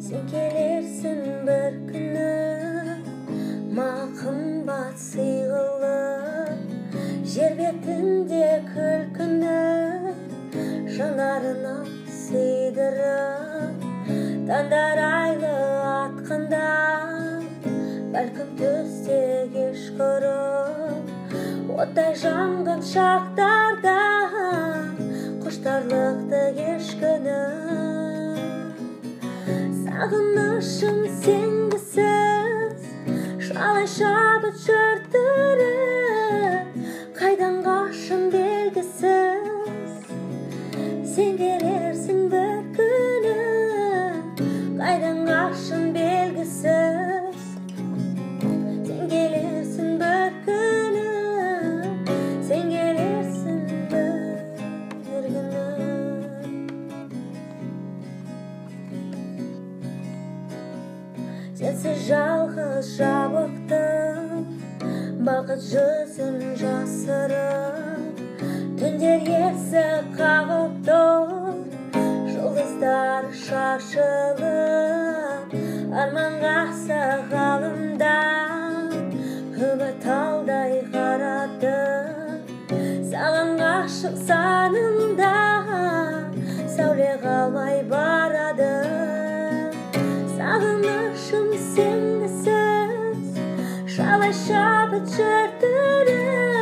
сен келерсің бір күні маған қымбат сый қылып жер бетінде күлкіні жанарына сыйдырып таңдар айлы атқанда бәлкім түсте кешқұрым оттай жанған шақтарда сағынышым сенгісіз шалай шабыт жыртырып қайдан қашым белгісіз? Сен келерсің бір күні. Қайдан сенсіз жалғыз жабықтым бақыт жүзін жасырып түндер есік қағып тұр жұлдыздар шашылып арманға ғалымда үміт талдай қарады. Саған ғашық санымда сәуле қалмай aperture through the